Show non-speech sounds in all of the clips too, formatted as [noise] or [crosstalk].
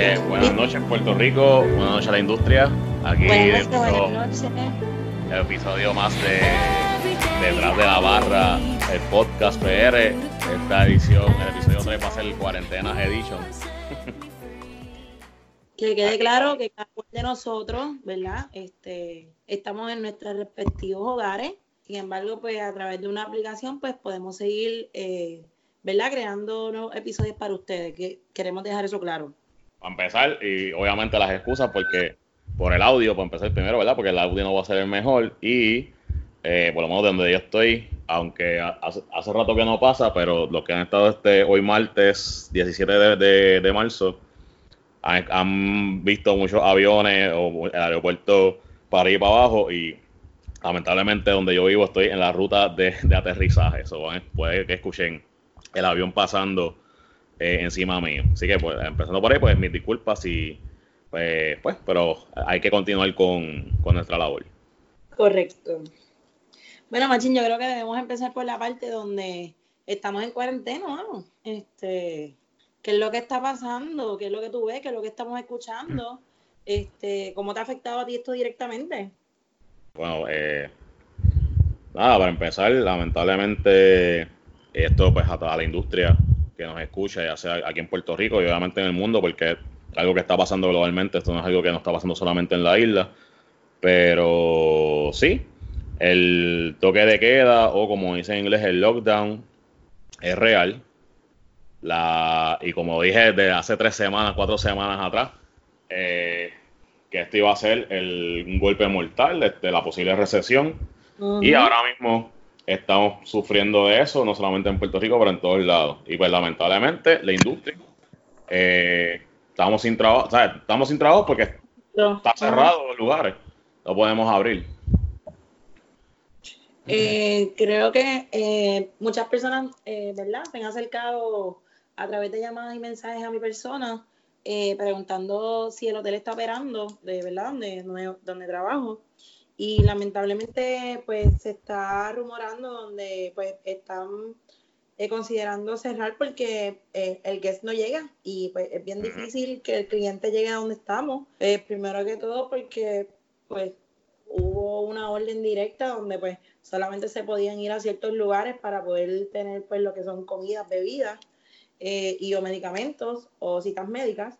Eh, buenas noches Puerto Rico, buenas noches a la industria. Aquí buenas noches, buenas noches. el episodio más de Detrás de la Barra, el podcast PR. Esta edición, el episodio 3 va a ser el Cuarentenas Edition. Que quede claro que cada uno de nosotros, ¿verdad? Este, estamos en nuestros respectivos hogares. Sin embargo, pues a través de una aplicación, pues podemos seguir, eh, ¿verdad? Creando nuevos episodios para ustedes. Que queremos dejar eso claro. Para empezar, y obviamente las excusas porque por el audio, para empezar primero, ¿verdad? Porque el audio no va a ser el mejor y eh, por lo menos de donde yo estoy, aunque hace, rato que no pasa, pero los que han estado este hoy martes 17 de, de, marzo han, visto muchos aviones o el aeropuerto para y para abajo y lamentablemente donde yo vivo estoy en la ruta de, de aterrizaje. Eso puede que escuchen el avión pasando eh, encima mío. Así que pues empezando por ahí, pues mis disculpas y pues, pues pero hay que continuar con, con nuestra labor. Correcto. Bueno, Machín, yo creo que debemos empezar por la parte donde estamos en cuarentena, ¿no? Este, ¿qué es lo que está pasando? ¿Qué es lo que tú ves? ¿Qué es lo que estamos escuchando? Este, ¿cómo te ha afectado a ti esto directamente? Bueno, eh, nada, para empezar, lamentablemente esto pues a toda la industria que nos escucha, ya sea aquí en Puerto Rico y obviamente en el mundo, porque es algo que está pasando globalmente, esto no es algo que no está pasando solamente en la isla, pero sí, el toque de queda o como dice en inglés el lockdown es real. La, y como dije desde hace tres semanas, cuatro semanas atrás, eh, que esto iba a ser el, un golpe mortal de, de la posible recesión. Uh -huh. Y ahora mismo estamos sufriendo de eso, no solamente en Puerto Rico, pero en todos lados. Y pues lamentablemente la industria, eh, estamos sin trabajo, sea, estamos sin trabajo porque no. está cerrado los lugares, no podemos abrir. Eh, creo que eh, muchas personas, eh, ¿verdad? Se han acercado a través de llamadas y mensajes a mi persona eh, preguntando si el hotel está operando, de verdad, donde, donde trabajo. Y lamentablemente, pues se está rumorando donde pues están eh, considerando cerrar porque eh, el guest no llega y pues es bien difícil que el cliente llegue a donde estamos. Eh, primero que todo porque pues hubo una orden directa donde pues solamente se podían ir a ciertos lugares para poder tener pues lo que son comidas, bebidas y o medicamentos o citas médicas.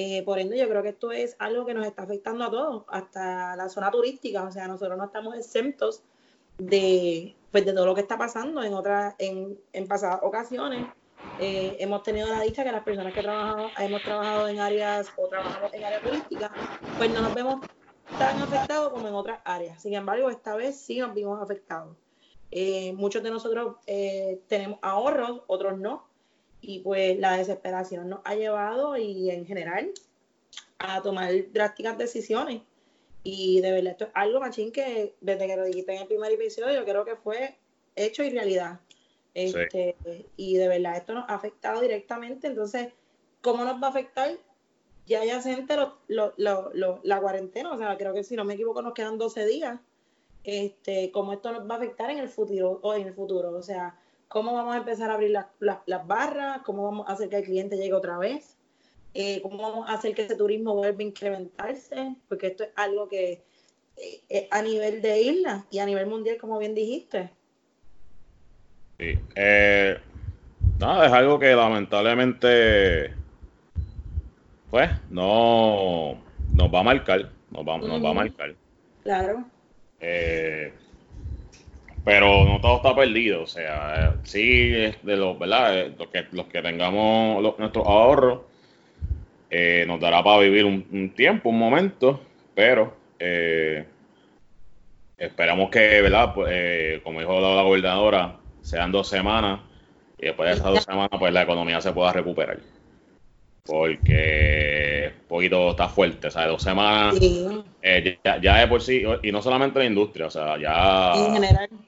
Eh, por ende, yo creo que esto es algo que nos está afectando a todos, hasta la zona turística. O sea, nosotros no estamos exentos de, pues, de todo lo que está pasando en otras, en, en pasadas ocasiones. Eh, hemos tenido la dicha que las personas que trabajamos, hemos trabajado en áreas o trabajamos en áreas turísticas, pues no nos vemos tan afectados como en otras áreas. Sin embargo, esta vez sí nos vimos afectados. Eh, muchos de nosotros tenemos ahorros, otros no y pues la desesperación nos ha llevado y en general a tomar drásticas decisiones. Y de verdad, esto es algo, Machín, que desde que lo dijiste en el primer episodio, yo creo que fue hecho y realidad. Este, sí. Y de verdad, esto nos ha afectado directamente. Entonces, ¿cómo nos va a afectar? Ya ya se lo, lo, lo, la cuarentena, o sea, creo que si no me equivoco nos quedan 12 días. Este, ¿Cómo esto nos va a afectar en el futuro? O en el futuro, o sea, cómo vamos a empezar a abrir la, la, las barras, cómo vamos a hacer que el cliente llegue otra vez, eh, cómo vamos a hacer que ese turismo vuelva a incrementarse, porque esto es algo que eh, a nivel de isla y a nivel mundial, como bien dijiste. Sí, eh, nada, es algo que lamentablemente, pues, no nos va a marcar, nos va, nos va a marcar. Claro. Eh, pero no todo está perdido, o sea, sí, de los, ¿verdad? Los que, los que tengamos los, nuestros ahorros, eh, nos dará para vivir un, un, tiempo, un momento, pero eh, esperamos que, ¿verdad? Pues, eh, como dijo la, la, gobernadora, sean dos semanas y después de esas dos semanas, pues la economía se pueda recuperar. Porque un poquito está fuerte, o sea, dos semanas sí. ya, ya de por sí, y no solamente la industria, o sea, ya... En general en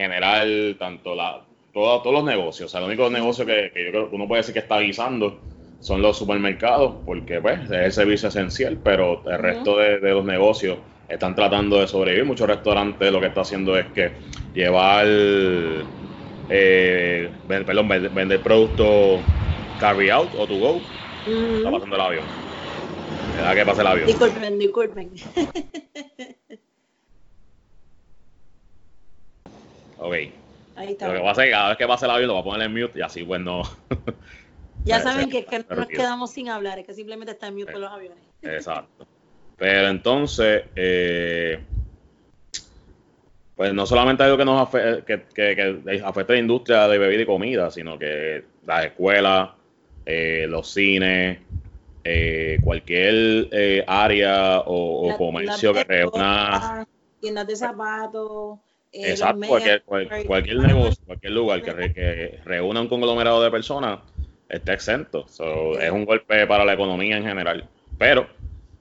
general, tanto la, todo, todos los negocios. O sea, el único negocio que, que, yo creo que uno puede decir que está guisando son los supermercados, porque pues es el servicio esencial, pero el resto de, de, los negocios están tratando de sobrevivir. Muchos restaurantes lo que está haciendo es que llevar, eh, perdón, vender, vender productos carry out o to go Está pasando el avión. Deja que pase el avión. Disculpen, disculpen. [laughs] ok. Ahí está. Lo que pasa es que cada vez que pase el avión lo voy a poner en mute y así pues no. [laughs] ya [laughs] saben que, que no nos quedamos sin hablar, es que simplemente está en mute los aviones. [laughs] Exacto. Pero entonces, eh, pues no solamente algo que nos afecta, que, que, afecta a la industria de bebida y comida, sino que las escuelas, eh, los cines, eh, cualquier eh, área o, comercio que reúna. Tiendas de zapatos. Exacto, cualquier, cualquier, negocio, cualquier lugar que, que, reúna un conglomerado de personas está exento. es un golpe para la economía en general. Pero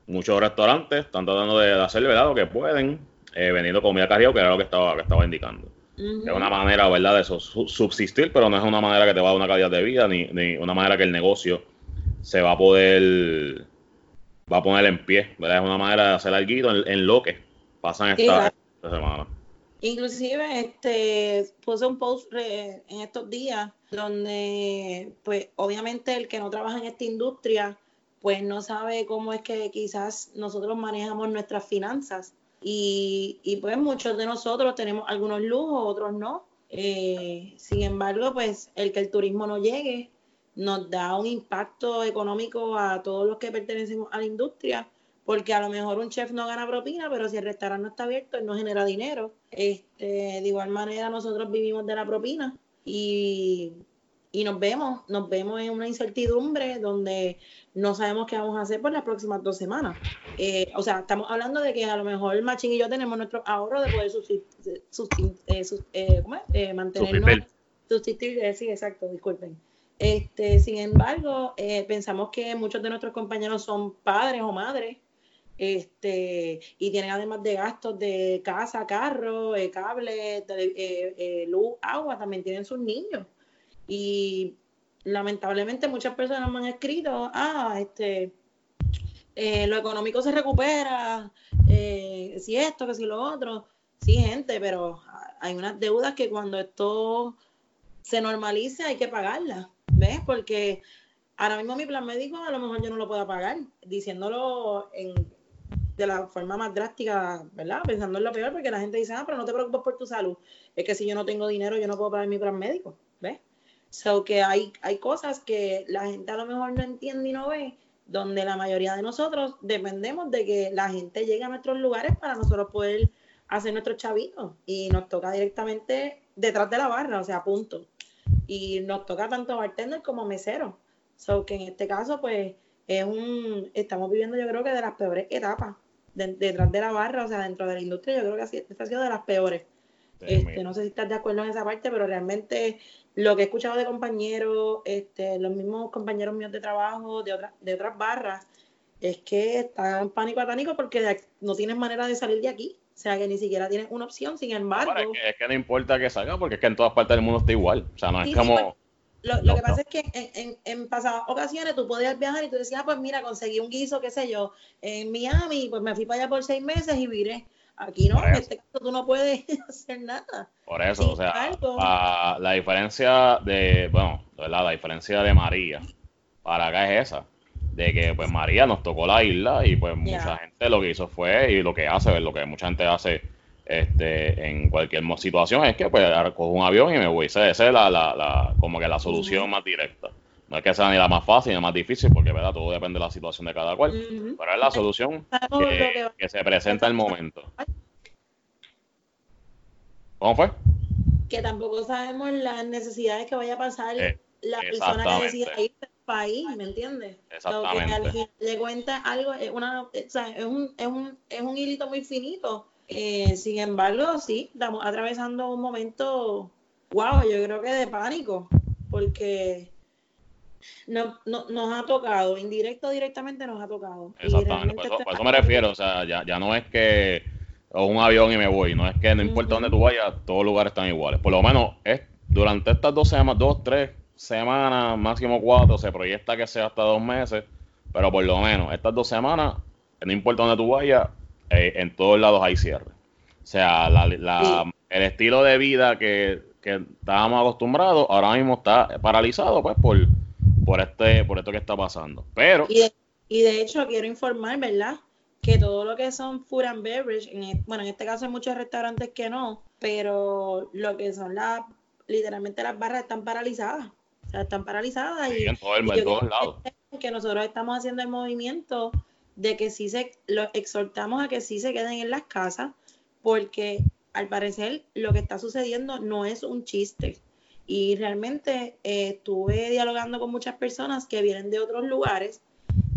muchos restaurantes están tratando de hacer ¿verdad? lo que pueden, eh, vendiendo comida cargada, que era lo que estaba, que estaba indicando. Es una manera, ¿verdad?, de subsistir, pero no es una manera que te va a dar una calidad de vida, ni, ni una manera que el negocio se va a poder va a poner en pie, ¿verdad? Es una manera de hacer algo en, lo que pasan esta, semana. Inclusive, este, puse un post en estos días donde, pues, obviamente el que no trabaja en esta industria, pues no sabe cómo es que quizás nosotros manejamos nuestras finanzas. Y, y pues muchos de nosotros tenemos algunos lujos, otros no. Eh, sin embargo, pues el que el turismo no llegue nos da un impacto económico a todos los que pertenecemos a la industria, porque a lo mejor un chef no gana propina, pero si el restaurante no está abierto, él no genera dinero. Este, de igual manera, nosotros vivimos de la propina y, y nos vemos, nos vemos en una incertidumbre donde no sabemos qué vamos a hacer por las próximas dos semanas. Eh, o sea, estamos hablando de que a lo mejor Machín y yo tenemos nuestro ahorro de poder eh, mantenernos, sustituir, sí, exacto, disculpen. Este, sin embargo, eh, pensamos que muchos de nuestros compañeros son padres o madres este, y tienen además de gastos de casa, carro, eh, cable, eh, luz, agua, también tienen sus niños. Y lamentablemente muchas personas me han escrito, ah, este, lo económico se recupera, si esto, que si lo otro. Sí, gente, pero hay unas deudas que cuando esto se normalice hay que pagarlas. ¿Ves? Porque ahora mismo mi plan médico a lo mejor yo no lo puedo pagar, diciéndolo en, de la forma más drástica, ¿verdad? Pensando en lo peor, porque la gente dice, ah, pero no te preocupes por tu salud. Es que si yo no tengo dinero, yo no puedo pagar mi plan médico, ¿ves? So que hay, hay cosas que la gente a lo mejor no entiende y no ve, donde la mayoría de nosotros dependemos de que la gente llegue a nuestros lugares para nosotros poder hacer nuestros chavitos. Y nos toca directamente detrás de la barra, o sea, punto y nos toca tanto bartender como mesero. So que en este caso, pues, es un, estamos viviendo yo creo que de las peores etapas detrás de la barra, o sea, dentro de la industria, yo creo que esta ha sido de las peores. Este, no sé si estás de acuerdo en esa parte, pero realmente lo que he escuchado de compañeros, este, los mismos compañeros míos de trabajo, de otras, de otras barras, es que están en pánico atánico porque no tienen manera de salir de aquí. O sea, que ni siquiera tienes una opción, sin embargo. es, que, no importa que salga, porque es que en todas partes del mundo está igual. O sea, no es como. Pues, lo, que pasa es que en, en, pasadas ocasiones tú podías viajar y tú decías, ah, pues mira, conseguí un guiso, qué sé yo, en Miami, pues me fui para allá por seis meses y viré. Aquí no, en este caso tú no puedes [laughs] hacer nada. Por eso, o sea, la diferencia de, bueno, ¿verdad? La diferencia de María para acá es esa de que pues María nos tocó la isla y pues mucha gente lo que hizo fue y lo que hace, lo que mucha gente hace este en cualquier situación es que pues cojo un avión y me voy. Esa, es la, la, como que la solución más directa. No es que sea ni la más fácil ni la más difícil, porque verdad todo depende de la situación de cada cual, pero es la solución que, se presenta el momento. ¿Cómo fue? Que tampoco sabemos las necesidades que vaya a pasar eh, la persona que decida ir país, ¿me entiendes? Exactamente. que le cuenta algo, es, una, o sea, es, un, es, un, es un hilito muy finito. Eh, sin embargo, sí, estamos atravesando un momento, wow, yo creo que de pánico, porque no, no, nos ha tocado, indirecto directamente nos ha tocado. Exactamente, por eso, me refiero, o sea, ya, ya no es que o un avión y me voy, no es que no importa dónde tú vayas, todos los lugares están iguales. Por lo menos es durante estas dos semanas, dos, tres, semanas, máximo cuatro, se proyecta que sea hasta dos meses, pero por lo menos estas dos semanas, no importa dónde tú vayas, eh, en todos lados hay cierre. O sea, el estilo de vida que, estábamos acostumbrados ahora mismo está paralizado pues por, por este, por esto que está pasando. Pero. Y de, hecho, quiero informar, ¿verdad? Que todo lo que son food and beverage, en, bueno, en este caso hay muchos restaurantes que no, pero lo que son las, literalmente las barras están paralizadas. O sea, están paralizadas y, en, todo el, en todos lados. Que nosotros estamos haciendo el movimiento de que sí se, lo exhortamos a que sí se queden en las casas, porque al parecer lo que está sucediendo no es un chiste. Y realmente eh, estuve dialogando con muchas personas que vienen de otros lugares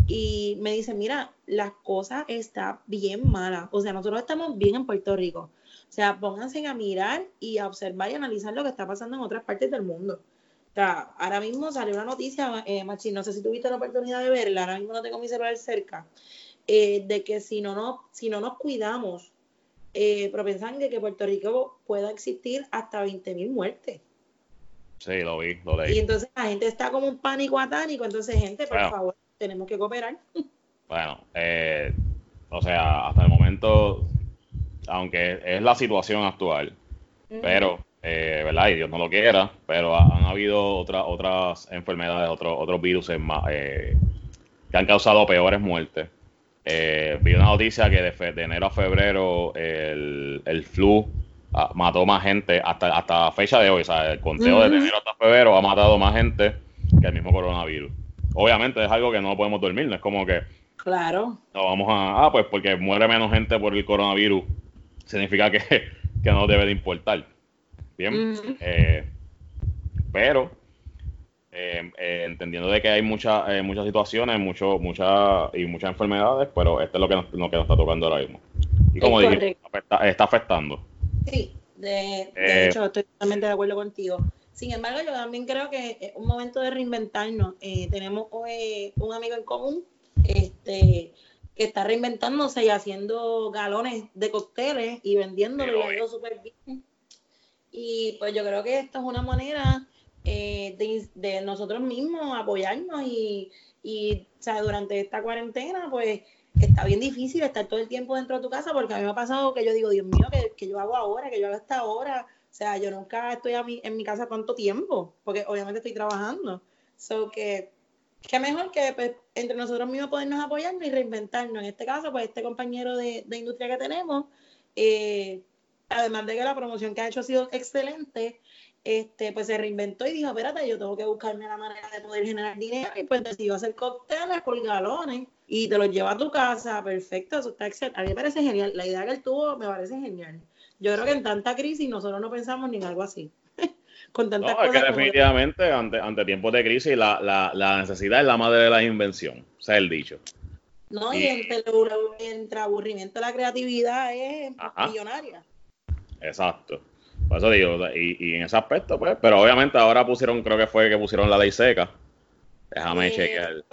y me dicen, mira, la cosa está bien mala. O sea, nosotros estamos bien en Puerto Rico. O sea, pónganse a mirar y a observar y analizar lo que está pasando en otras partes del mundo. O sea, ahora mismo salió una noticia, eh, Machi, no sé si tuviste la oportunidad de verla, ahora mismo no tengo mi celular cerca, eh, de que si no, no, si no nos cuidamos, eh, propensan que, Puerto Rico pueda existir hasta 20.000 muertes. Sí, lo vi, lo leí. Y entonces la gente está como un pánico atánico, entonces gente, por favor, tenemos que cooperar. [laughs] Bueno, eh, o sea, hasta el momento, aunque es la situación actual, pero, eh, ¿verdad? Y Dios no lo quiera, pero han habido otras otras enfermedades, otros otros virus más, eh, que han causado peores muertes. Eh, vi una noticia que de, enero a febrero el, el flu ah, mató más gente hasta, hasta fecha de hoy. O sea, el conteo de enero hasta febrero ha matado más gente que el mismo coronavirus. Obviamente es algo que no podemos dormir, no es como que. Claro. No vamos a. Ah, pues porque muere menos gente por el coronavirus, significa que, [laughs] que no debe de importar. Bien. Eh, pero eh, eh, entendiendo de que hay muchas eh, muchas situaciones mucho, muchas y muchas enfermedades, pero esto es lo que nos, lo que nos está tocando ahora mismo. Y como dije, está afectando. Sí, de, de hecho, estoy totalmente de acuerdo contigo. Sin embargo, yo también creo que es un momento de reinventarnos. tenemos un amigo en común este, que está reinventándose y haciendo galones de cócteles y vendiéndolo y súper bien. Y pues yo creo que esto es una manera eh, de, nosotros mismos apoyarnos y, o sea, durante esta cuarentena, pues está bien difícil estar todo el tiempo dentro de tu casa porque a mí me ha pasado que yo digo, Dios mío, que, yo hago ahora, que yo hago esta hora. O sea, yo nunca estoy en mi casa tanto tiempo porque obviamente estoy trabajando. So que, qué mejor que pues, entre nosotros mismos podernos apoyarnos y reinventarnos. En este caso, pues este compañero de, de industria que tenemos, eh, además de que la promoción que ha hecho ha sido excelente, este, pues se reinventó y dijo, espérate, yo tengo que buscarme la manera de poder generar dinero y pues decidió hacer cócteles por galones y te los lleva a tu casa, perfecto, eso está excelente. A mí me parece genial, la idea que él tuvo me parece genial. Yo creo que en tanta crisis nosotros no pensamos ni en algo así. [laughs] Con no, es que definitivamente ante, ante tiempos de crisis la, la, la, necesidad es la madre de la invención, o sea, el dicho. No, y, entre, entre, aburrimiento la creatividad es millonaria. Exacto. Por eso digo, y, en ese aspecto, pues, pero obviamente ahora pusieron, creo que fue que pusieron la ley seca. Déjame chequear.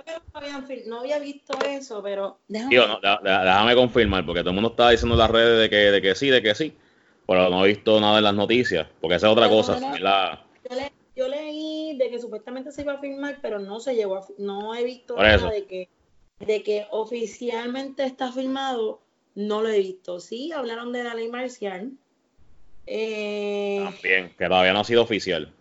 No había visto eso, pero déjame. déjame confirmar, porque todo el mundo estaba diciendo en las redes de que, de que sí, de que sí, pero no he visto nada en las noticias, porque esa es otra cosa. yo, leí de que supuestamente se iba a firmar, pero no se llegó a, no he visto nada de que, de que oficialmente está firmado, no lo he visto. Sí, hablaron de la ley marcial, eh, También, que todavía no ha sido oficial.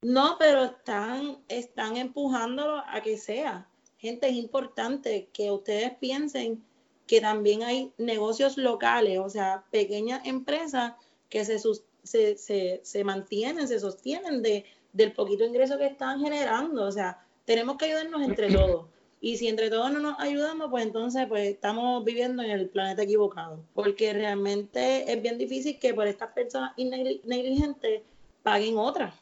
No, pero están, están empujándolo a que sea. Gente, es importante que ustedes piensen que también hay negocios locales, o sea, pequeñas empresas que se, se, se, mantienen, se sostienen de, del poquito ingreso que están generando. O sea, tenemos que ayudarnos entre [clears throat] todos. Y si entre todos no nos ayudamos, pues entonces pues estamos viviendo en el planeta equivocado. Porque realmente es bien difícil que por estas personas negligentes paguen otras.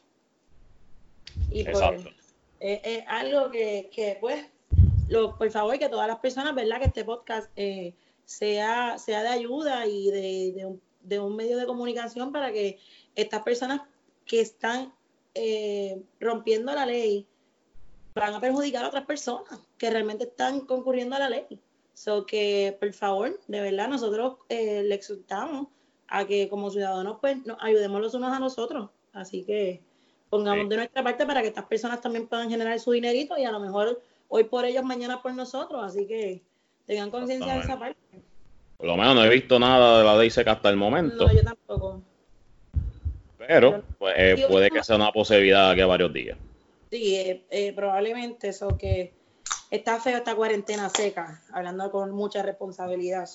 Y pues, es, algo que, que pues, lo, por favor, que todas las personas, ¿verdad? Que este podcast eh, sea, sea de ayuda y de, de, un, de, un, medio de comunicación para que estas personas que están eh, rompiendo la ley van a perjudicar a otras personas que realmente están concurriendo a la ley. So que, por favor, de verdad, nosotros eh, le exhortamos a que como ciudadanos, pues, nos ayudemos los unos a nosotros. Así que pongamos de nuestra parte para que estas personas también puedan generar su dinerito y a lo mejor hoy por ellos, mañana por nosotros. Así que tengan conciencia de esa parte. Por lo menos no he visto nada de la ley seca hasta el momento. No, yo tampoco. Pero, pues, eh, puede que sea una posibilidad a varios días. Sí, eh, eh, probablemente eso que está feo esta cuarentena seca, hablando con mucha responsabilidad.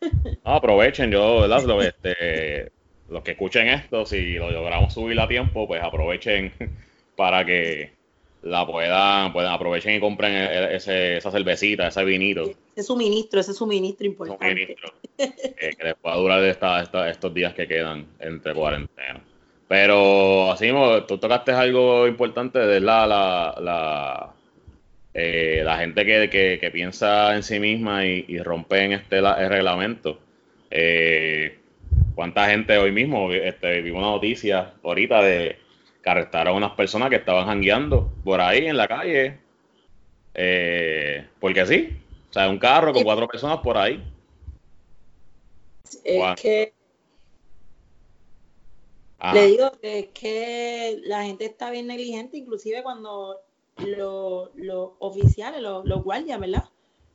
[laughs] No, aprovechen, yo. Lo, este, los que escuchen esto, si lo logramos subir a tiempo, pues aprovechen [laughs] para que la puedan, puedan aprovechen y compren e, e, ese, esa cervecita, ese vinito. Ese suministro, ese suministro importante. Suministro, que, les pueda durar estos días que quedan entre cuarentena. Pero así mismo, tú tocaste algo importante de la, la, la, eh, la gente que, que, piensa en sí misma y, y rompe en este el reglamento. Eh, ¿Cuánta gente hoy mismo este, vimos una noticia ahorita de que arrestaron a unas personas que estaban jangueando por ahí en la calle? Eh, porque sí, o sea, un carro con cuatro personas por ahí. Es que le digo que es que la gente está bien negligente, inclusive cuando los oficiales, los, los guardias, ¿verdad?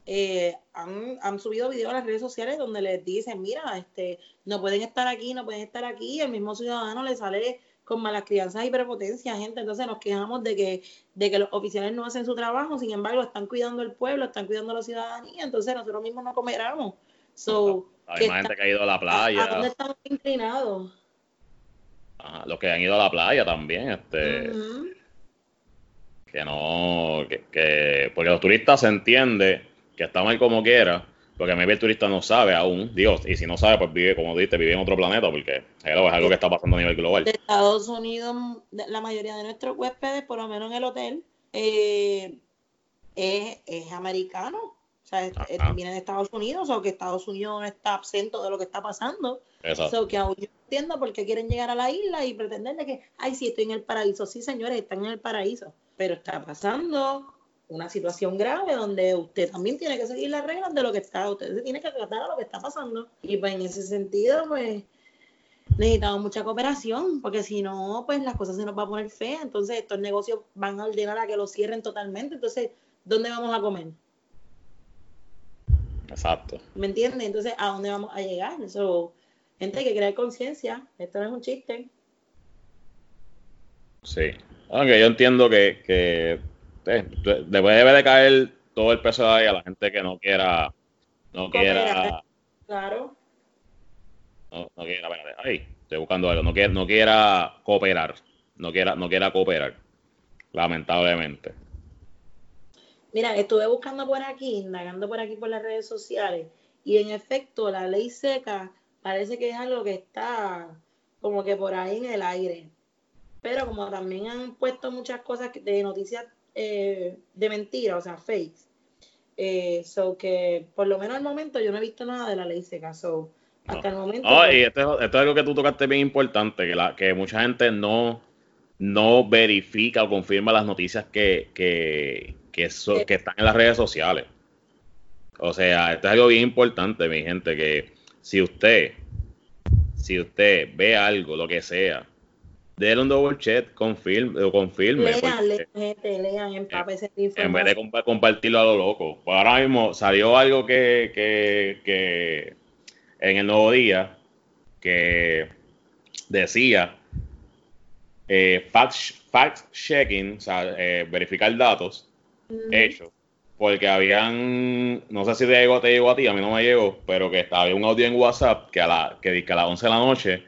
Eh, han, han, subido videos a las redes sociales donde les dicen, mira, este, no pueden estar aquí, no pueden estar aquí, el mismo ciudadano le sale con malas crianzas y prepotencia, gente, entonces nos quejamos de que, de que los oficiales no hacen su trabajo, sin embargo, están cuidando el pueblo, están cuidando a la ciudadanía, entonces nosotros mismos no comeramos. So, Hay más gente que ha ido a la playa. ¿A, dónde estamos inclinados? Los que han ido a la playa también, este, que no, que, que, porque los turistas se entiende que está mal como quiera, porque a mí el turista no sabe aún, Dios, y si no sabe, pues vive, como dices, vive en otro planeta, porque es algo que está pasando a nivel global. De Estados Unidos, la mayoría de nuestros huéspedes, por lo menos en el hotel, eh, es, es, americano, o sea, viene de Estados Unidos, o que Estados Unidos está absento de lo que está pasando. Exacto. que aún yo entiendo por qué quieren llegar a la isla y pretender que, ay, sí, estoy en el paraíso. Sí, señores, están en el paraíso, pero está pasando una situación grave donde usted también tiene que seguir las reglas de lo que está, usted se tiene que tratar a lo que está pasando. Y pues en ese sentido, pues necesitamos mucha cooperación, porque si no, pues las cosas se nos va a poner feas, entonces estos negocios van a ordenar a que lo cierren totalmente, entonces, ¿dónde vamos a comer? Exacto. ¿Me entiende? Entonces, ¿a dónde vamos a llegar? Eso, gente, hay que crear conciencia, esto no es un chiste. Sí, aunque yo entiendo que, que después debe de caer todo el peso de ahí a la gente que no quiera, no quiera. Claro. No, no quiera, ahí, estoy buscando algo, no quiera, no quiera cooperar, no quiera, no quiera cooperar, lamentablemente. Mira, estuve buscando por aquí, indagando por aquí por las redes sociales, y en efecto la ley seca parece que es algo que está como que por ahí en el aire. Pero como también han puesto muchas cosas de noticias eh, de mentira, o sea, fakes. Eh, so que por lo menos al momento yo no he visto nada de la ley seca. So, hasta el momento. Oh, y esto, es algo que tú tocaste bien importante, que, la, que mucha gente no, no verifica o confirma las noticias que, que, que, que están en las redes sociales. O sea, esto es algo bien importante, mi gente, que si usted, si usted ve algo, lo que sea, déle un double check, confirme, confirme. Lean, lean, en, en vez de compartirlo a lo loco. Pues ahora mismo salió algo que, que, que en el nuevo día que decía eh, fact, fact, checking, o sea, eh, verificar datos hechos. Porque habían, no sé si te llegó, te llegó a ti, a mí no me llegó, pero que estaba un audio en WhatsApp que a la que, que a las 11 de la noche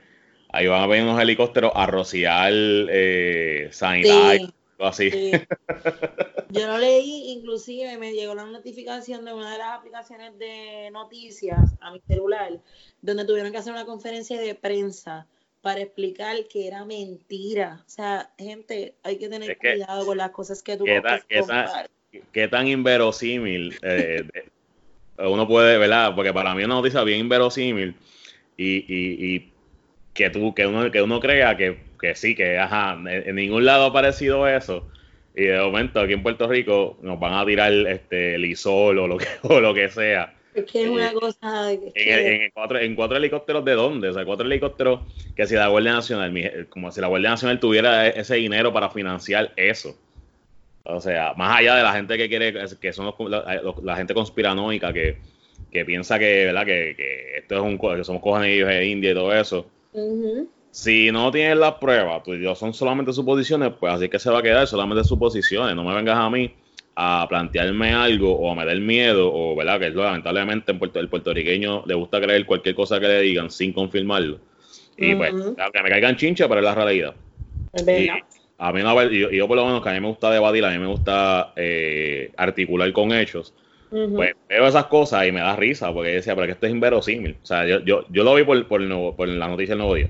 ahí van a venir unos helicópteros a rociar eh, sanidad o así. [laughs] Yo lo leí, inclusive me llegó la notificación de una de las aplicaciones de noticias a mi celular, donde tuvieron que hacer una conferencia de prensa para explicar que era mentira. O sea, gente, hay que tener cuidado con las cosas que tú ¿Qué tan, qué tan, inverosímil eh, uno puede, ¿verdad? Porque para mí es una noticia bien inverosímil y, y, y que tú, que uno, que uno crea que, que sí, que ajá, en, ningún lado ha aparecido eso. Y de momento aquí en Puerto Rico nos van a tirar este el isol o lo que, [laughs] o lo que sea. Es que es una cosa. en, cuatro, en cuatro helicópteros de dónde? O sea, cuatro helicópteros que si la Guardia Nacional, como si la Guardia Nacional tuviera ese dinero para financiar eso. O sea, más allá de la gente que quiere, que son la, gente conspiranoica que, que piensa que, ¿verdad? Que, que esto es un que somos cojonillos de India y todo eso si no tienes las pruebas, tú y son solamente suposiciones, pues así que se va a quedar solamente suposiciones. No me vengas a mí a plantearme algo o a me dar miedo, o verdad, que lamentablemente en Puerto, el puertorriqueño le gusta creer cualquier cosa que le digan sin confirmarlo. Y pues, que me caigan chincha, pero es la realidad. Y a mí no, yo, yo, por lo menos que a mí me gusta debatir, a mí me gusta eh, articular con hechos. Pues veo esas cosas y me da risa porque decía, pero que esto es inverosímil. O sea, yo, yo, yo lo vi por, por, por la noticia del nuevo día.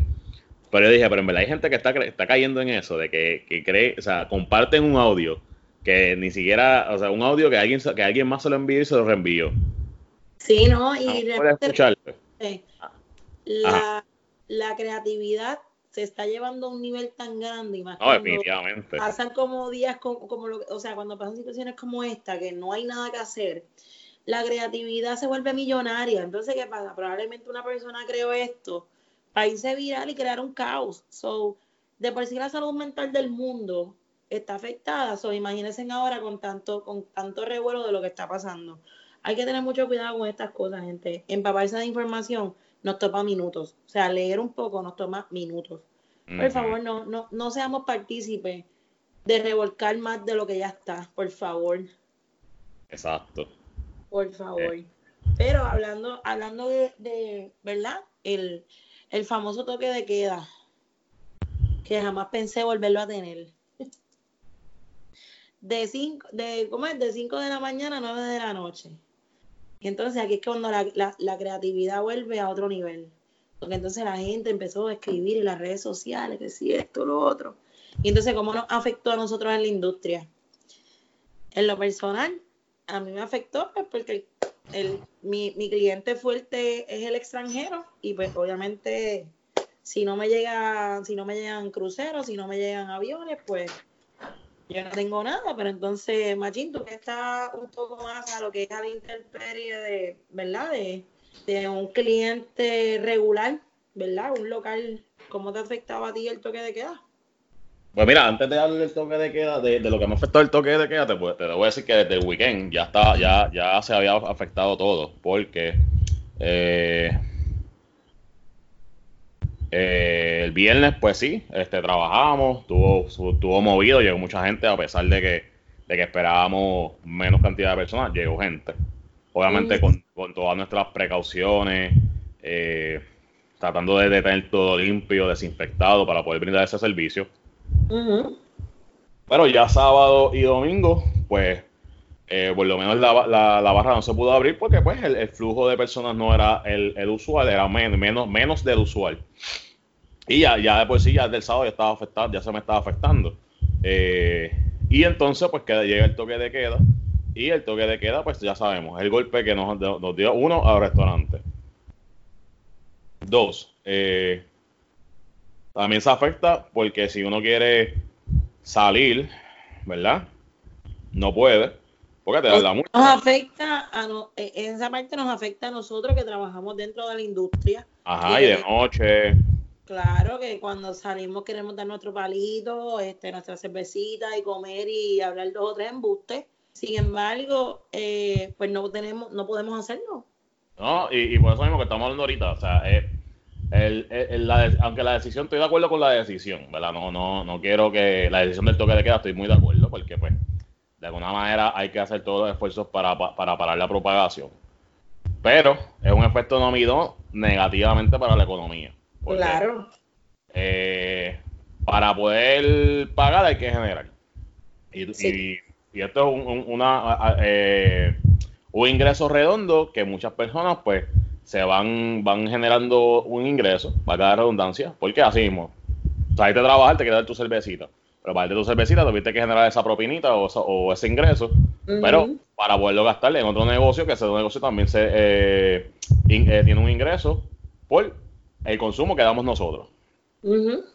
Pero yo dije, pero en verdad hay gente que está, está cayendo en eso, de que, que cree, o sea, comparten un audio que ni siquiera, o sea, un audio que alguien, que alguien más se lo envió y se lo reenvió. Sí, ¿no? Y la, la, creatividad se está llevando a un nivel tan grande y más no, definitivamente. pasan como días como, como lo, o sea cuando pasan situaciones como esta que no hay nada que hacer la creatividad se vuelve millonaria entonces qué pasa probablemente una persona creó esto para irse viral y crear un caos so de por sí la salud mental del mundo está afectada so imagínense ahora con tanto con tanto revuelo de lo que está pasando hay que tener mucho cuidado con estas cosas gente empaparse de información nos toma minutos. O sea, leer un poco nos toma minutos. Por favor, no, no, no seamos partícipes de revolcar más de lo que ya está, por favor. Exacto. Por favor. Eh. Pero hablando, hablando de, ¿verdad? El, el famoso toque de queda, que jamás pensé volverlo a tener. De 5 de, ¿cómo es? De 5 de la mañana a 9 de la noche. Y entonces aquí es cuando la, creatividad vuelve a otro nivel. Porque entonces la gente empezó a escribir en las redes sociales, que si esto, lo otro. Y entonces, ¿cómo nos afectó a nosotros en la industria? En lo personal, a mí me afectó pues, porque el, mi, mi cliente fuerte es el extranjero y pues obviamente si no me llega, si no me llegan cruceros, si no me llegan aviones, pues yo no tengo nada, pero entonces, Machín, tú que estás un poco más a lo que es a la intemperie de, ¿verdad? De, un cliente regular, ¿verdad? Un local, ¿cómo te afectaba a ti el toque de queda? Pues mira, antes de darle el toque de queda, de, lo que me afectó el toque de queda, te, te voy a decir que desde el weekend ya está, ya, ya se había afectado todo, porque eh, eh, el viernes, pues sí, este, trabajamos, estuvo, movido, llegó mucha gente, a pesar de que, de que esperábamos menos cantidad de personas, llegó gente. Obviamente con, todas nuestras precauciones, eh, tratando de, tener todo limpio, desinfectado para poder brindar ese servicio. Pero ya sábado y domingo, pues eh, por lo menos la, la, barra no se pudo abrir porque pues el, flujo de personas no era el, usual, era menos, menos del usual. Y ya, ya de por sí, ya del sábado ya estaba afectado, ya se me estaba afectando. Eh, y entonces pues que llega el toque de queda. Y el toque de queda, pues ya sabemos, el golpe que nos, dio uno al restaurante. Dos, eh, también se afecta porque si uno quiere salir, ¿verdad? No puede porque te da Nos afecta, a no, e, esa parte nos afecta a nosotros que trabajamos dentro de la industria. Ajá, y, de noche. Claro que cuando salimos queremos dar nuestro palito, este, nuestra cervecita y comer y hablar dos o tres embustes. Sin embargo, eh, pues no tenemos, no podemos hacerlo. No, y, por eso mismo que estamos hablando ahorita, o sea, eh, el, aunque la decisión, estoy de acuerdo con la decisión, ¿verdad? No, no, no quiero que la decisión del toque de queda, estoy muy de acuerdo, porque pues de alguna manera hay que hacer todos los esfuerzos para, parar la propagación. Pero es un efecto no negativamente para la economía. claro. Eh, para poder pagar hay que generar. Y, esto es un, una, eh, un ingreso redondo que muchas personas pues se van, van generando un ingreso, va a dar redundancia, porque así mismo, hay que trabajar, te queda tu cervecita pero para de tu cervecita tuviste que generar esa propinita o, ese ingreso, pero para poderlo gastar en otro negocio, que ese negocio también se eh, eh, tiene un ingreso por el consumo que damos nosotros.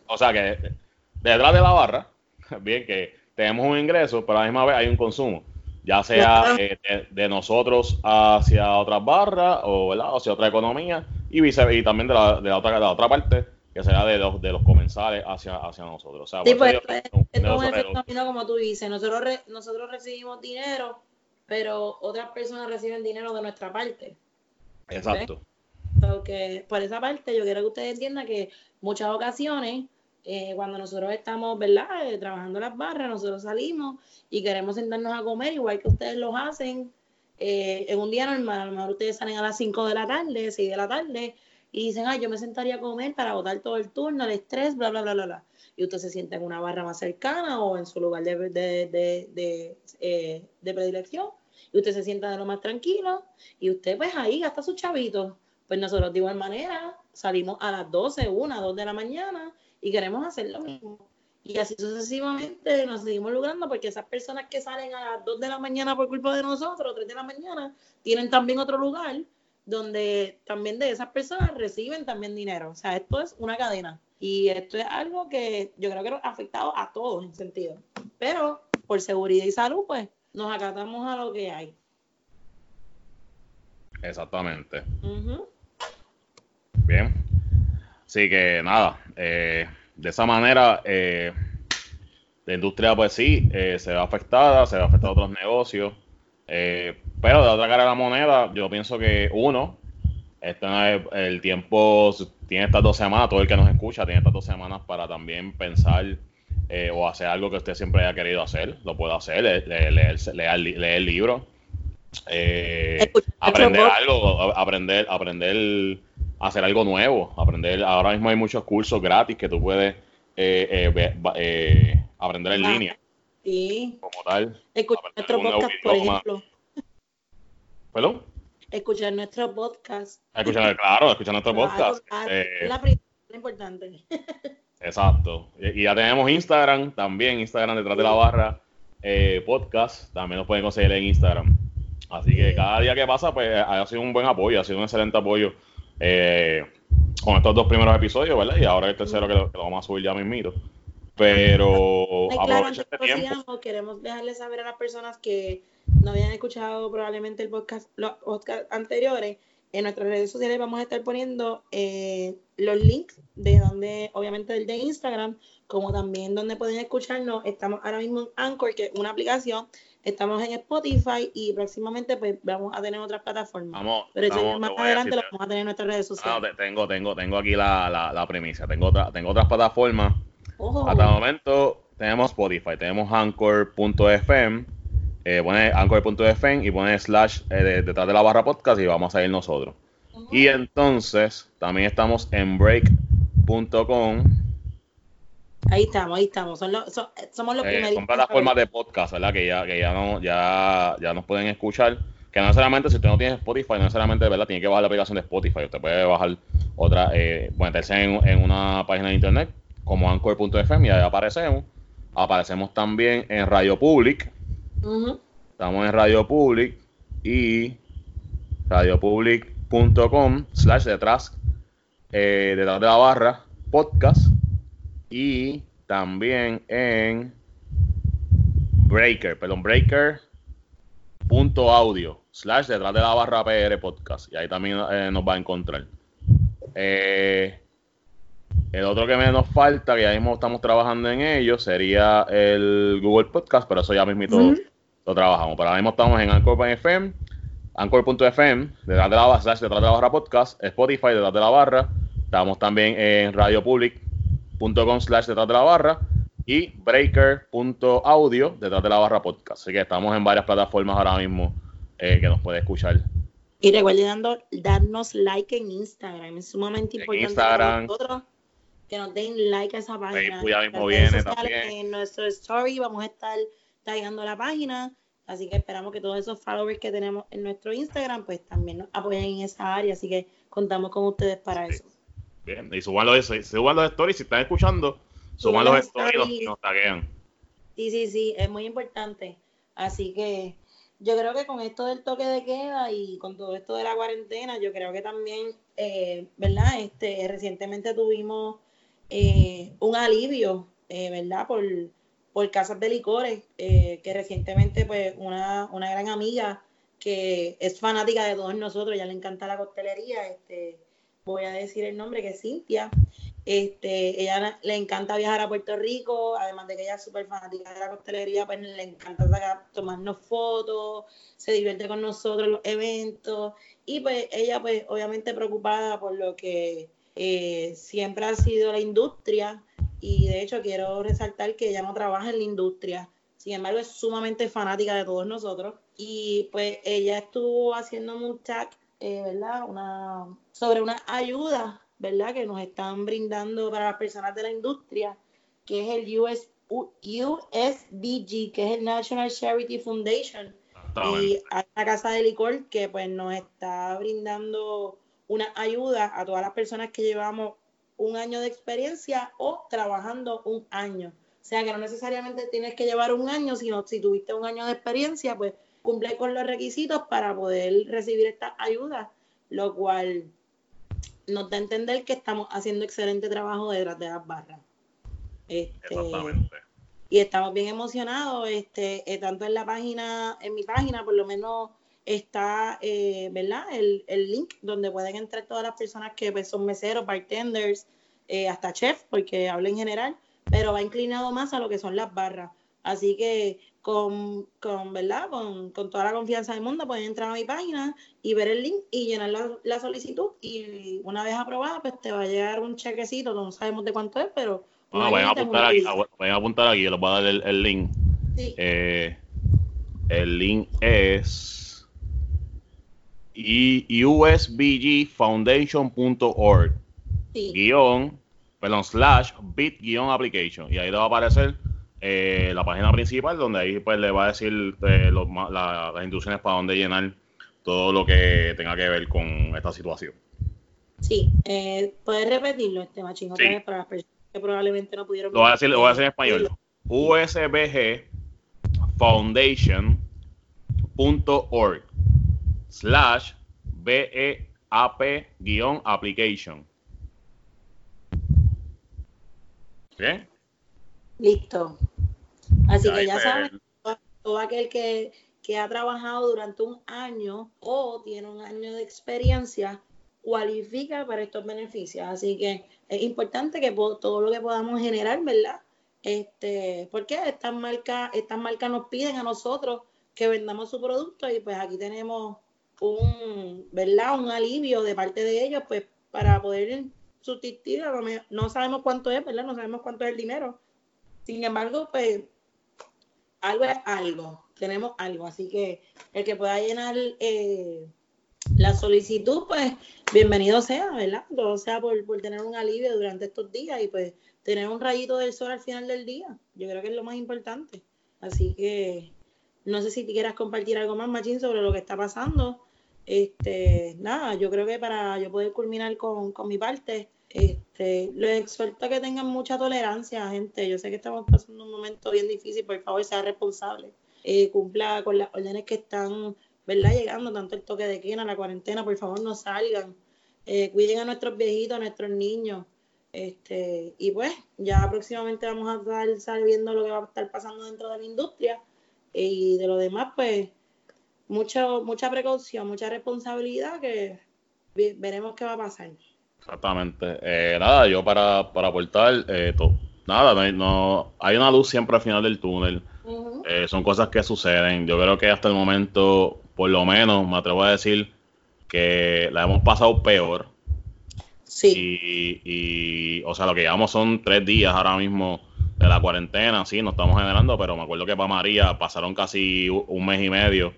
O sea que detrás de la barra, [laughs] bien que tenemos un ingreso, pero a la misma vez hay un consumo, ya sea eh, de, nosotros hacia otras barras o hacia otra economía y, y también de la, de la otra, de la otra parte que sea de los, de los comensales hacia, hacia nosotros. O sea, sí, pues, pues es un efecto como tú dices. Nosotros, nosotros recibimos dinero, pero otras personas reciben dinero de nuestra parte. Exacto. que por esa parte yo quiero que ustedes entiendan que muchas ocasiones eh, cuando nosotros estamos, ¿verdad? Eh, trabajando las barras, nosotros salimos y queremos sentarnos a comer, igual que ustedes lo hacen eh, en un día normal. A lo mejor ustedes salen a las 5 de la tarde, 6 de la tarde, y dicen, ay, yo me sentaría a comer para botar todo el turno, el estrés, bla, bla, bla, bla, bla. Y usted se sienta en una barra más cercana o en su lugar de, de, de, de predilección, y usted se sienta de lo más tranquilo, y usted pues ahí gasta su chavito. Pues nosotros de igual manera salimos a las 12, 1, 2 de la mañana y queremos hacer lo mismo. Y así sucesivamente nos seguimos logrando porque esas personas que salen a las 2 de la mañana por culpa de nosotros, 3 de la mañana, tienen también otro lugar donde también de esas personas reciben también dinero. O sea, esto es una cadena. Y esto es algo que yo creo que nos ha afectado a todos en sentido. Pero por seguridad y salud, pues nos acatamos a lo que hay. Exactamente. Bien. Así que nada, eh, de esa manera eh, la industria pues sí eh, se ve afectada, se ve afectada a otros negocios, pero de otra cara de la moneda yo pienso que uno, este el tiempo tiene estas dos semanas, todo el que nos escucha tiene estas dos semanas para también pensar o hacer algo que usted siempre haya querido hacer, lo puede hacer, leer, leer, leer, leer el libro, aprender algo, aprender, aprender hacer algo nuevo, aprender. Ahora mismo hay muchos cursos gratis que tú puedes eh, eh, eh, aprender en línea. Sí. Como tal. Escuchar nuestro podcast, por ejemplo. ¿Perdón? Escuchar nuestro podcast. Escuchar, claro, escuchar nuestro podcast. es la primera importante. [laughs] Exacto. Y, ya tenemos Instagram también, Instagram detrás de la barra podcast. También nos pueden conseguir en Instagram. Así que cada día que pasa, pues ha sido un buen apoyo, ha sido un excelente apoyo eh, con estos dos primeros episodios, ¿verdad? Y ahora el tercero que lo, vamos a subir ya mismito. Pero claro, este tiempo. queremos dejarles saber a las personas que no habían escuchado probablemente el podcast, los podcasts anteriores. En nuestras redes sociales vamos a estar poniendo eh, los links de donde, obviamente, el de Instagram, como también donde pueden escucharnos. Estamos ahora mismo en Anchor, que es una aplicación Estamos en Spotify y próximamente pues vamos a tener otras plataformas. Vamos, Pero eso más adelante lo vamos a tener en nuestras redes sociales. Ah, tengo, tengo, tengo aquí la, la, la premisa. Tengo, otra, tengo otras plataformas. Hasta el momento tenemos Spotify, tenemos Anchor.fm. Eh, pone Anchor.fm y pone slash eh, detrás de la barra podcast y vamos a ir nosotros. Y entonces también estamos en break.com Ahí estamos, ahí estamos. somos los eh, primeros. Son plataformas de podcast, ¿verdad? Que ya, que ya no, ya, ya nos pueden escuchar. Que no necesariamente, si usted no tiene Spotify, no necesariamente, ¿verdad? Tiene que bajar la aplicación de Spotify. Usted puede bajar otra, eh, meterse en, en, una página de internet como anchor.fm y ahí aparecemos. Aparecemos también en Radio Public. Estamos en Radio Public y radiopublic.com slash detrás, eh, detrás de la barra podcast y también en Breaker, perdón, Breaker.audio slash detrás de la barra PR podcast y ahí también eh, nos va a encontrar. Eh, el otro que menos falta, que ya mismo estamos trabajando en ello, sería el Google Podcast, pero eso ya mismo lo trabajamos. Pero ahora mismo estamos en Anchor.fm, Anchor.fm, detrás de la barra, detrás de la barra podcast, Spotify, detrás de la barra. Estamos también en Radio Public, com slash detrás de la barra y breaker.audio detrás de la barra podcast. Así que estamos en varias plataformas ahora mismo eh, que nos puede escuchar. Y recuerden dando, darnos like en Instagram, es sumamente importante para nosotros que nos den like a esa página. ya mismo viene también. En nuestro story vamos a estar tallando la página, así que esperamos que todos esos followers que tenemos en nuestro Instagram pues también nos apoyen en esa área, así que contamos con ustedes para eso. Bien, y suban los, suban los stories, si están escuchando, suban los stories y nos taguean. Sí, sí, sí, es muy importante. Así que yo creo que con esto del toque de queda y con todo esto de la cuarentena, yo creo que también, eh, ¿verdad? Este, recientemente tuvimos eh, un alivio, eh, ¿verdad? Por, por casas de licores, que recientemente, pues, una, una gran amiga que es fanática de todos nosotros, ya le encanta la costelería, este, voy a decir el nombre, que es Cintia. Este, ella le encanta viajar a Puerto Rico, además de que ella es súper fanática de la costelería, pues le encanta tomarnos fotos, se divierte con nosotros en los eventos y pues ella pues obviamente preocupada por lo que eh, siempre ha sido la industria y de hecho quiero resaltar que ella no trabaja en la industria, sin embargo es sumamente fanática de todos nosotros y pues ella estuvo haciendo un tag, eh, ¿verdad? Una, sobre una ayuda ¿verdad? Que nos están brindando para las personas de la industria, que es el US, USBG, que es el National Charity Foundation. Y hay una casa de licor que pues nos está brindando una ayuda a todas las personas que llevamos un año de experiencia o trabajando un año. O sea que no necesariamente tienes que llevar un año, sino si tuviste un año de experiencia, pues cumple con los requisitos para poder recibir esta ayuda, lo cual nos da a entender que estamos haciendo excelente trabajo detrás de las barras. Este, Exactamente. Y estamos bien emocionados, este, eh, tanto en la página, en mi página, por lo menos está, eh, ¿verdad? El, link donde pueden entrar todas las personas que pues, son meseros, bartenders, eh, hasta chef, porque hablo en general, pero va inclinado más a lo que son las barras. Así que con, con ¿verdad? Con, toda la confianza del mundo pueden entrar a mi página y ver el link y llenar la, solicitud y una vez aprobada pues te va a llegar un chequecito, no sabemos de cuánto es, pero... Ah, voy a apuntar aquí, voy a apuntar aquí, les voy a dar el, link. Eh, el link es usbgfoundation.org guion, perdón, slash bit guion application y ahí le va a aparecer eh, la página principal, donde ahí pues le va a decir eh, las instrucciones para dónde llenar todo lo que tenga que ver con esta situación. Sí, eh, puedes repetirlo, este machín, para las personas que probablemente no pudieron. Lo voy a decir, lo voy a decir en español. USBG Foundation.org slash BEAP-application. ¿Qué? Listo. Así que ya saben, todo aquel que, ha trabajado durante un año o tiene un año de experiencia cualifica para estos beneficios. Así que es importante que todo lo que podamos generar, ¿verdad? Este, porque estas marcas, estas marcas nos piden a nosotros que vendamos su producto y pues aquí tenemos un, ¿verdad? Un alivio de parte de ellos, pues para poder sustituir, no sabemos cuánto es, ¿verdad? No sabemos cuánto es el dinero. Sin embargo, pues algo es algo, tenemos algo, así que el que pueda llenar eh, la solicitud, pues bienvenido sea, ¿verdad? Todo sea por, tener un alivio durante estos días y pues tener un rayito del sol al final del día. Yo creo que es lo más importante. Así que no sé si quieras compartir algo más, Machín, sobre lo que está pasando. Este, nada, yo creo que para yo poder culminar con, con mi parte, este, les exhorto a que tengan mucha tolerancia, gente. Yo sé que estamos pasando un momento bien difícil, por favor, sea responsable. Eh, cumpla con las órdenes que están, ¿verdad? Llegando, tanto el toque de quina, la cuarentena, por favor, no salgan. Eh, cuiden a nuestros viejitos, a nuestros niños. Este, y pues, ya próximamente vamos a estar viendo lo que va a estar pasando dentro de la industria. Y de lo demás, pues, mucho, mucha precaución, mucha responsabilidad que veremos qué va a pasar. Exactamente. Eh, nada, yo para, para aportar, eh, nada, no, hay una luz siempre al final del túnel. Eh, son cosas que suceden. Yo creo que hasta el momento, por lo menos, me atrevo a decir que la hemos pasado peor. Sí. Y, o sea, lo que llevamos son tres días ahora mismo de la cuarentena, sí, nos estamos generando, pero me acuerdo que para María pasaron casi un mes y medio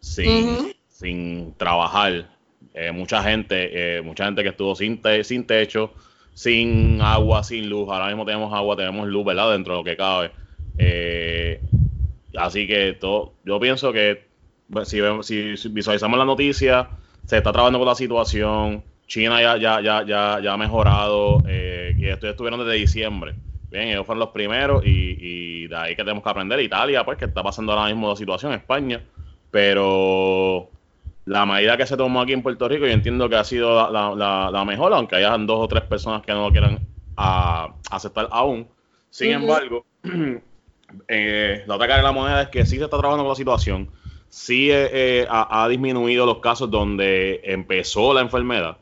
sin, sin trabajar eh, mucha gente, eh, mucha gente que estuvo sin, sin techo, sin agua, sin luz. Ahora mismo tenemos agua, tenemos luz, ¿verdad? Dentro de lo que cabe. Eh, así que todo, yo pienso que pues, si, si, visualizamos la noticia, se está trabajando con la situación. China ya, ya, ya, ya, ya ha mejorado. y esto estuvieron desde diciembre. Bien, ellos fueron los primeros y, y, de ahí que tenemos que aprender. Italia, pues, que está pasando ahora mismo la situación, España. Pero la medida que se tomó aquí en Puerto Rico, yo entiendo que ha sido la, mejor, aunque hayan dos o tres personas que no lo quieran aceptar aún. Sin embargo, [clears throat] eh, la otra cara de la moneda es que sí se está trabajando con la situación, sí eh, eh, ha, disminuido los casos donde empezó la enfermedad,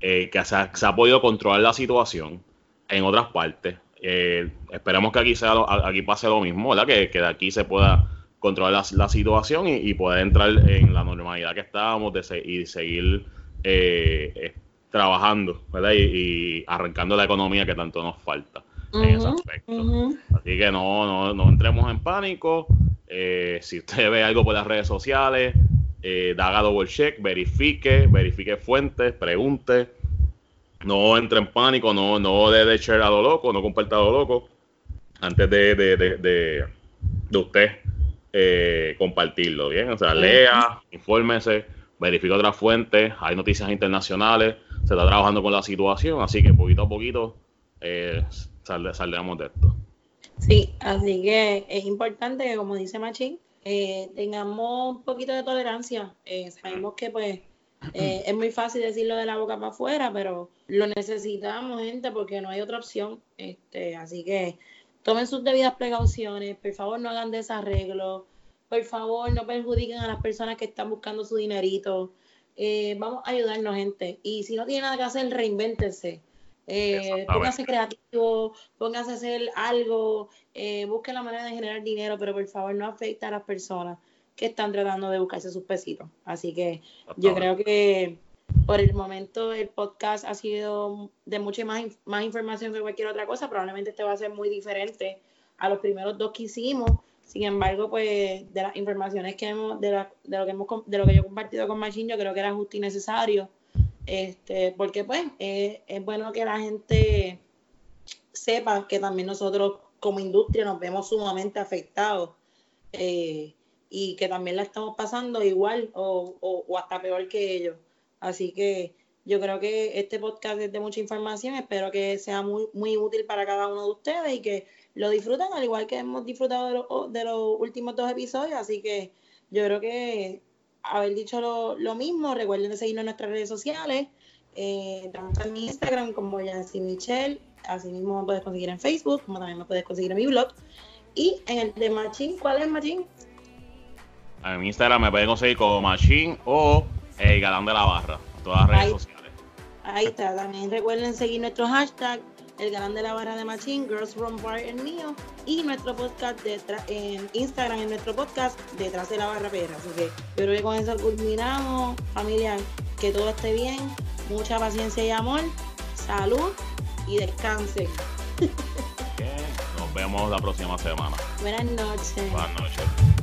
que se ha, podido controlar la situación. en otras partes. Eh, esperemos que aquí sea aquí pase lo mismo, ¿verdad? Que, que de aquí se pueda controlar la, situación y, poder entrar en la normalidad que estábamos de, y seguir eh, eh, trabajando, ¿verdad? Y, arrancando la economía que tanto nos falta en ese aspecto. Así que no, no, no, entremos en pánico. si usted ve algo por las redes sociales, eh, haga double check, verifique, verifique fuentes, pregunte, no entre en pánico, no, no de, de share a lo loco, no comparta a lo loco, antes de, de, de, de usted eh, compartirlo, ¿bien? O sea, lea, infórmese, verifique otras fuentes, hay noticias internacionales, se está trabajando con la situación, así que poquito a poquito eh, saldremos de esto. Sí, así que es importante que, como dice Machín, eh, tengamos un poquito de tolerancia. Eh, sabemos que pues eh, es muy fácil decirlo de la boca para afuera, pero lo necesitamos, gente, porque no hay otra opción. Este, así que tomen sus debidas precauciones, por favor no hagan desarreglos, por favor no perjudiquen a las personas que están buscando su dinerito. vamos a ayudarnos, gente. Y si no tiene nada que hacer, reinvéntense. Eh, póngase creativo, póngase a hacer algo, eh, busque la manera de generar dinero, pero por favor no afecte a las personas que están tratando de buscarse sus pesitos. Así que yo creo que por el momento el podcast ha sido de mucha más, más información que cualquier otra cosa. Probablemente este va a ser muy diferente a los primeros dos que hicimos. Sin embargo, pues de las informaciones que hemos, de, de lo que hemos, de lo que yo he compartido con Machine, yo creo que era justo y necesario este, porque pues es bueno que la gente sepa que también nosotros como industria nos vemos sumamente afectados eh, y que también la estamos pasando igual o, hasta peor que ellos. Así que yo creo que este podcast es de mucha información, espero que sea muy, muy útil para cada uno de ustedes y que lo disfruten al igual que hemos disfrutado de, de los últimos dos episodios. Así que yo creo que haber dicho lo, mismo, recuerden de seguirnos en nuestras redes sociales, eh, tanto en mi Instagram como Yancy Michelle, así mismo me puedes conseguir en Facebook, como también me puedes conseguir en mi blog. Y en el de Machine, ¿cuál es Machine? En mi Instagram me pueden conseguir como Machine o el Galán de la Barra, todas las redes sociales. Ahí está, también recuerden seguir nuestro hashtag el canal de la barra de Machine, Girls Run Bar el mío, y nuestro podcast en Instagram, en nuestro podcast detrás de la barra perra. Así que espero que con eso culminamos, familia, que todo esté bien, mucha paciencia y amor, salud y descanse. Nos vemos la próxima semana. Buenas noches. Buenas noches.